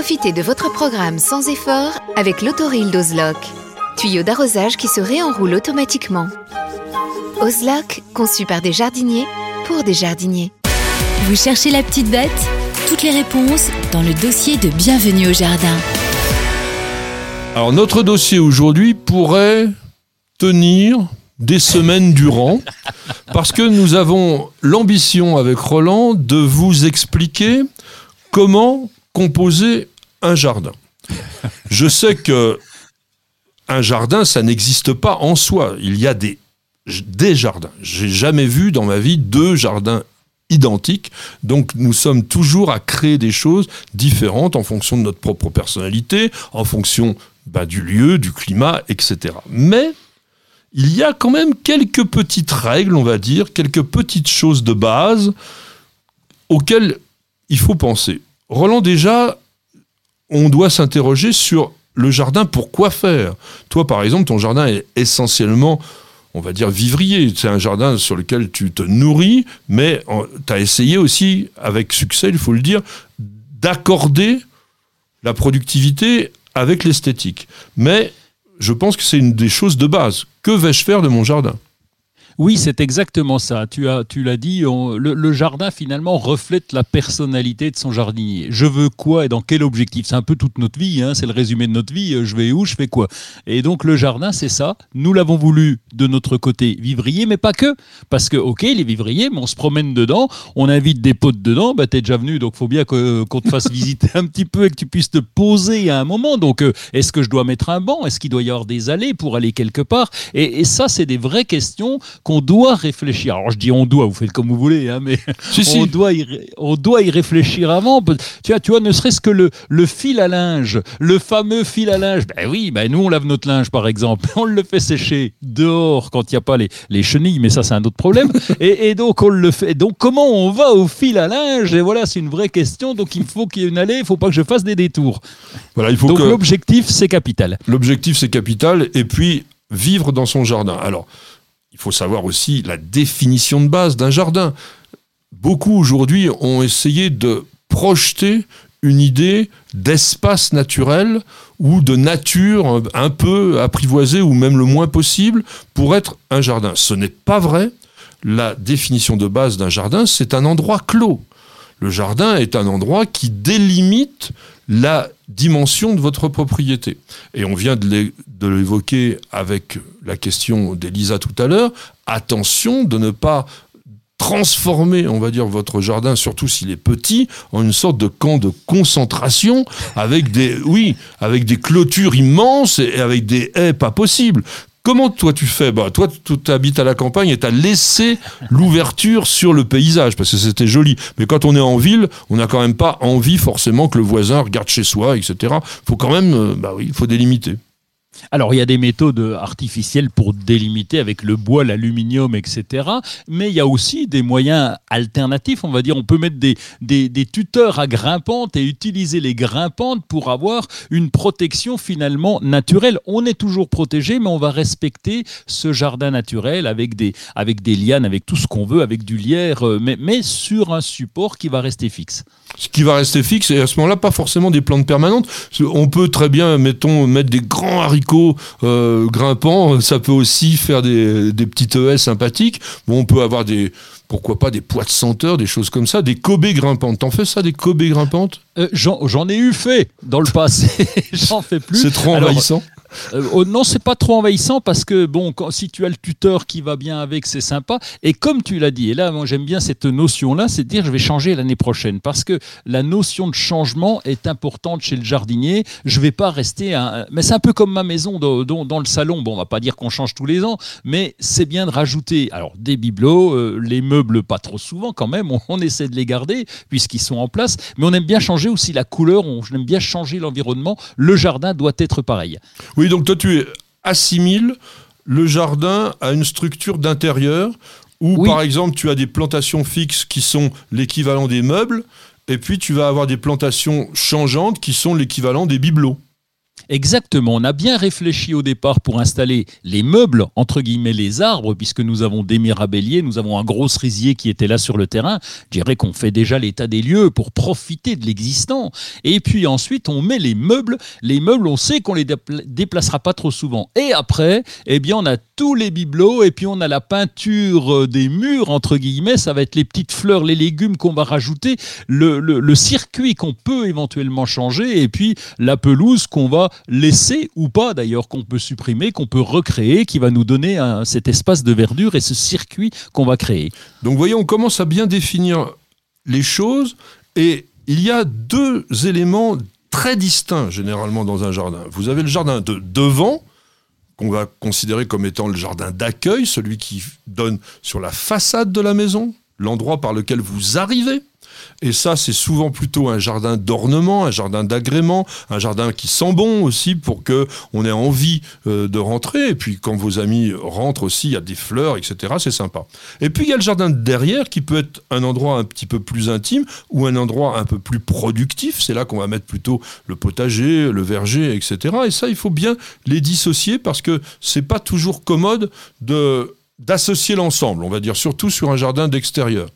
Profitez de votre programme sans effort avec l'autoril d'Ozlock. Tuyau d'arrosage qui se réenroule automatiquement. Ozlock, conçu par des jardiniers pour des jardiniers. Vous cherchez la petite bête? Toutes les réponses dans le dossier de Bienvenue au Jardin. Alors notre dossier aujourd'hui pourrait tenir des semaines durant parce que nous avons l'ambition avec Roland de vous expliquer comment composer un jardin. Je sais que un jardin, ça n'existe pas en soi. Il y a des, des jardins. J'ai jamais vu dans ma vie deux jardins identiques. Donc nous sommes toujours à créer des choses différentes en fonction de notre propre personnalité, en fonction bah, du lieu, du climat, etc. Mais il y a quand même quelques petites règles, on va dire, quelques petites choses de base auxquelles il faut penser. Roland, déjà, on doit s'interroger sur le jardin, pour quoi faire? Toi, par exemple, ton jardin est essentiellement, on va dire, vivrier. C'est un jardin sur lequel tu te nourris, mais tu as essayé aussi, avec succès, il faut le dire, d'accorder la productivité avec l'esthétique. Mais je pense que c'est une des choses de base. Que vais-je faire de mon jardin? Oui, c'est exactement ça. Tu as, tu l'as dit. le, jardin finalement reflète la personnalité de son jardinier. Je veux quoi et dans quel objectif? C'est un peu toute notre vie. Hein, c'est le résumé de notre vie. Je vais où Je fais quoi? Et donc le jardin, c'est ça. Nous l'avons voulu de notre côté vivrier, mais pas que. Parce que ok, il est vivrier, mais on se promène dedans. On invite des potes dedans. Bah t'es déjà venu, donc faut bien qu'on te fasse visiter un petit peu et que tu puisses te poser à un moment. Donc euh, est-ce que je dois mettre un banc? Est-ce qu'il doit y avoir des allées pour aller quelque part? Et, et ça, c'est des vraies questions qu'on doit réfléchir. Alors je dis on doit, vous faites comme vous voulez, hein, mais on, Doit y, on doit y réfléchir avant. Tu vois, tu vois ne serait-ce que le, le fil à linge, le fameux fil à linge. Ben oui, ben nous on lave notre linge par exemple, on le fait sécher dehors quand il n'y a pas les, les, chenilles, mais ça c'est un autre problème. et, et, donc on le fait. Donc comment on va au fil à linge? Et voilà, c'est une vraie question. Donc il faut qu'il y ait une allée, il ne faut pas que je fasse des détours. Voilà, il faut donc l'objectif c'est capital. L'objectif c'est capital et puis vivre dans son jardin. Alors il faut savoir aussi la définition de base d'un jardin. Beaucoup aujourd'hui ont essayé de projeter une idée d'espace naturel ou de nature un peu apprivoisée ou même le moins possible pour être un jardin. Ce n'est pas vrai. La définition de base d'un jardin, c'est un endroit clos. Le jardin est un endroit qui délimite la dimension de votre propriété. Et on vient de l'évoquer avec la question d'Elisa tout à l'heure. Attention de ne pas transformer, on va dire, votre jardin, surtout s'il est petit, en une sorte de camp de concentration avec des, oui, avec des clôtures immenses et avec des haies pas possibles. Comment toi tu fais bah, Toi, tu habites à la campagne et tu as laissé l'ouverture sur le paysage parce que c'était joli. Mais quand on est en ville, on n'a quand même pas envie forcément que le voisin regarde chez soi, etc. faut quand même, euh, bah oui, faut délimiter. Alors, il y a des méthodes artificielles pour délimiter avec le bois, l'aluminium, etc. Mais il y a aussi des moyens alternatifs. On va dire, on peut mettre des, des, tuteurs à grimpantes et utiliser les grimpantes pour avoir une protection finalement naturelle. On est toujours protégé, mais on va respecter ce jardin naturel avec des, avec des lianes, avec tout ce qu'on veut, avec du lierre, euh, mais, mais sur un support qui va rester fixe. Ce qui va rester fixe, et à ce moment-là, pas forcément des plantes permanentes. On peut très bien, mettons, mettre des grands haricots euh, grimpant, ça peut aussi faire des, des petites haies sympathiques. Bon, on peut avoir des, pourquoi pas des poids de senteur, des choses comme ça, des cobées grimpantes. T'en fais ça, des cobées grimpantes? Euh, J'en ai eu fait dans le passé, j'en fais plus. C'est trop envahissant Euh, oh, non, c'est pas trop envahissant parce que bon, si tu as le tuteur qui va bien avec, c'est sympa. Et comme tu l'as dit, et là, j'aime bien cette notion-là, c'est de dire je vais changer l'année prochaine parce que la notion de changement est importante chez le jardinier. Je vais pas rester, un... mais c'est un peu comme ma maison dans, dans, le salon. Bon, on va pas dire qu'on change tous les ans, mais c'est bien de rajouter alors des bibelots, euh, les meubles pas trop souvent quand même. On, on essaie de les garder puisqu'ils sont en place, mais on aime bien changer aussi la couleur. On aime bien changer l'environnement. Le jardin doit être pareil. Oui, donc toi, tu assimiles le jardin à une structure d'intérieur où, par exemple, tu as des plantations fixes qui sont l'équivalent des meubles, et puis tu vas avoir des plantations changeantes qui sont l'équivalent des bibelots. Exactement, on a bien réfléchi au départ pour installer les meubles, entre guillemets les arbres, puisque nous avons des mirabelliers, nous avons un gros cerisier qui était là sur le terrain. Je dirais qu'on fait déjà l'état des lieux pour profiter de l'existant. Et puis ensuite, on met les meubles. Les meubles, on sait qu'on les déplacera pas trop souvent. Et après, eh bien, on a tous les bibelots et puis on a la peinture euh, des murs, entre guillemets. Ça va être les petites fleurs, les légumes qu'on va rajouter, le, le circuit qu'on peut éventuellement changer et puis la pelouse qu'on va laisser ou pas d'ailleurs, qu'on peut supprimer, qu'on peut recréer, qui va nous donner cet espace de verdure et ce circuit qu'on va créer. Donc voyez, on commence à bien définir les choses et il y a deux éléments très distincts généralement dans un jardin. Vous avez le jardin de devant, qu'on va considérer comme étant le jardin d'accueil, celui qui donne sur la façade de la maison, l'endroit par lequel vous arrivez. Et ça, c'est souvent plutôt un jardin d'ornement, un jardin d'agrément, un jardin qui sent bon aussi pour que on ait envie euh, de rentrer. Et puis quand vos amis rentrent aussi, il y a des fleurs, etc. C'est sympa. Et puis il y a le jardin de derrière qui peut être un endroit un petit peu plus intime ou un endroit un peu plus productif. C'est là qu'on va mettre plutôt le potager, le verger, etc. Et ça, il faut bien les dissocier parce que c'est pas toujours commode de d'associer l'ensemble, on va dire, surtout sur un jardin d'extérieur.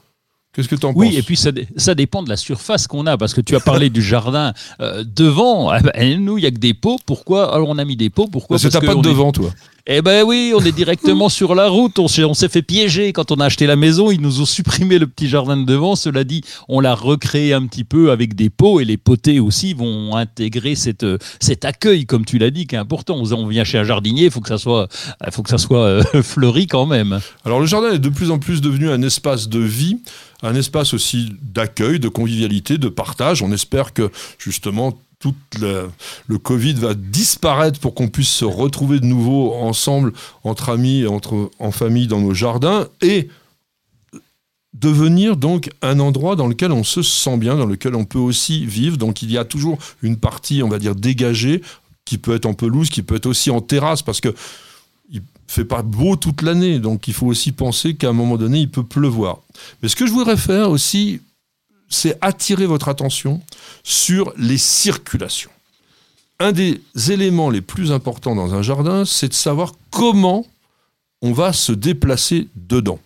Qu'est-ce que tu en penses Oui, et puis ça, ça, dépend de la surface qu'on a, parce que tu as parlé du jardin euh, devant. Ah ben, nous, il n'y a que des pots. Pourquoi Alors, on a mis des pots. Pourquoi Parce, que tu n'as pas de devant, toi. Eh ben oui, on est directement sur la route. On s'est fait piéger quand on a acheté la maison. Ils nous ont supprimé le petit jardin de devant. Cela dit, on l'a recréé un petit peu avec des pots et les potés aussi vont intégrer cette, cet accueil, comme tu l'as dit, qui est important. On vient chez un jardinier, il faut que ça soit, faut que ça soit euh, fleuri quand même. Alors le jardin est de plus en plus devenu un espace de vie un espace aussi d'accueil, de convivialité, de partage. On espère que justement tout le, Covid va disparaître pour qu'on puisse se retrouver de nouveau ensemble, entre amis, entre, en famille, dans nos jardins, et devenir donc un endroit dans lequel on se sent bien, dans lequel on peut aussi vivre. Donc il y a toujours une partie, on va dire, dégagée, qui peut être en pelouse, qui peut être aussi en terrasse, parce que fait pas beau toute l'année, donc il faut aussi penser qu'à un moment donné, il peut pleuvoir. Mais ce que je voudrais faire aussi, c'est attirer votre attention sur les circulations. Un des éléments les plus importants dans un jardin, c'est de savoir comment on va se déplacer dedans.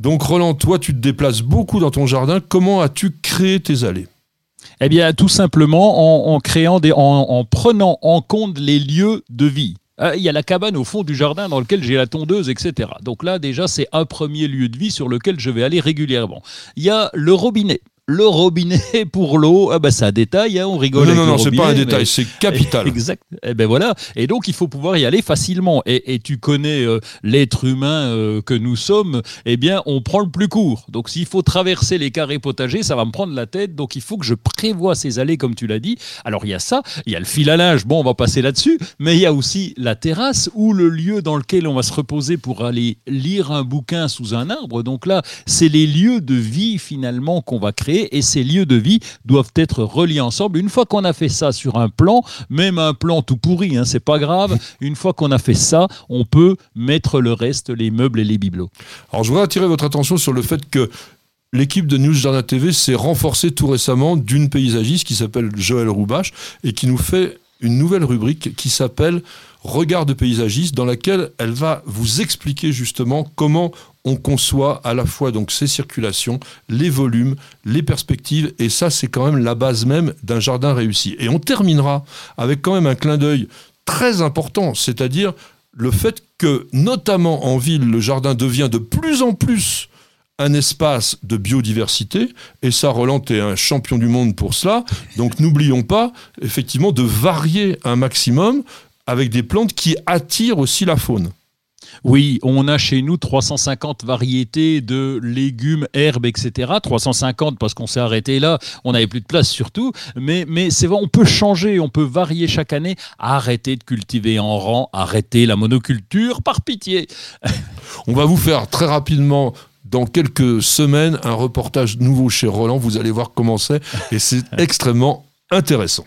Donc Roland, toi tu te déplaces beaucoup dans ton jardin, comment as-tu créé tes allées? Eh bien tout simplement en, créant des, en prenant en compte les lieux de vie. Euh, il y a la cabane au fond du jardin dans lequel j'ai la tondeuse, etc. Donc là, déjà, c'est un premier lieu de vie sur lequel je vais aller régulièrement. Il y a le robinet le robinet pour l'eau, ah bah c'est un détail, hein, on rigole. Non, non, non, c'est pas un détail, c'est capital. exact. Et eh ben voilà. Et donc il faut pouvoir y aller facilement. Et, tu connais euh, l'être humain euh, que nous sommes. Eh bien, on prend le plus court. Donc s'il faut traverser les carrés potagers, ça va me prendre la tête. Donc il faut que je prévoie ces allées, comme tu l'as dit. Alors il y a ça, il y a le fil à linge. Bon, on va passer là-dessus. Mais il y a aussi la terrasse ou le lieu dans lequel on va se reposer pour aller lire un bouquin sous un arbre. Donc là, c'est les lieux de vie finalement qu'on va créer et ces lieux de vie doivent être reliés ensemble. Une fois qu'on a fait ça sur un plan, même un plan tout pourri, hein, c'est pas grave, une fois qu'on a fait ça, on peut mettre le reste, les meubles et les bibelots. Alors je voudrais attirer votre attention sur le fait que L'équipe de News Jardin TV s'est renforcée tout récemment d'une paysagiste qui s'appelle Joël Roubache et qui nous fait une nouvelle rubrique qui s'appelle Regard de paysagiste dans laquelle elle va vous expliquer justement comment on conçoit à la fois donc ces circulations, les volumes, les perspectives, et ça c'est quand même la base même d'un jardin réussi. Et on terminera avec quand même un clin d'œil très important, c'est-à-dire le fait que notamment en ville, le jardin devient de plus en plus un espace de biodiversité, et ça, Roland, est un champion du monde pour cela, donc n'oublions pas, effectivement, de varier un maximum, avec des plantes qui attirent aussi la faune. Oui, on a chez nous 350 variétés de légumes, herbes, etc. 350 parce qu'on s'est arrêté là, on n'avait plus de place surtout. Mais, mais c'est vrai, on peut changer, on peut varier chaque année. Arrêter de cultiver en rang, arrêter la monoculture, par pitié. On va vous faire très rapidement dans quelques semaines un reportage nouveau chez Roland. Vous allez voir comment c'est et c'est extrêmement intéressant.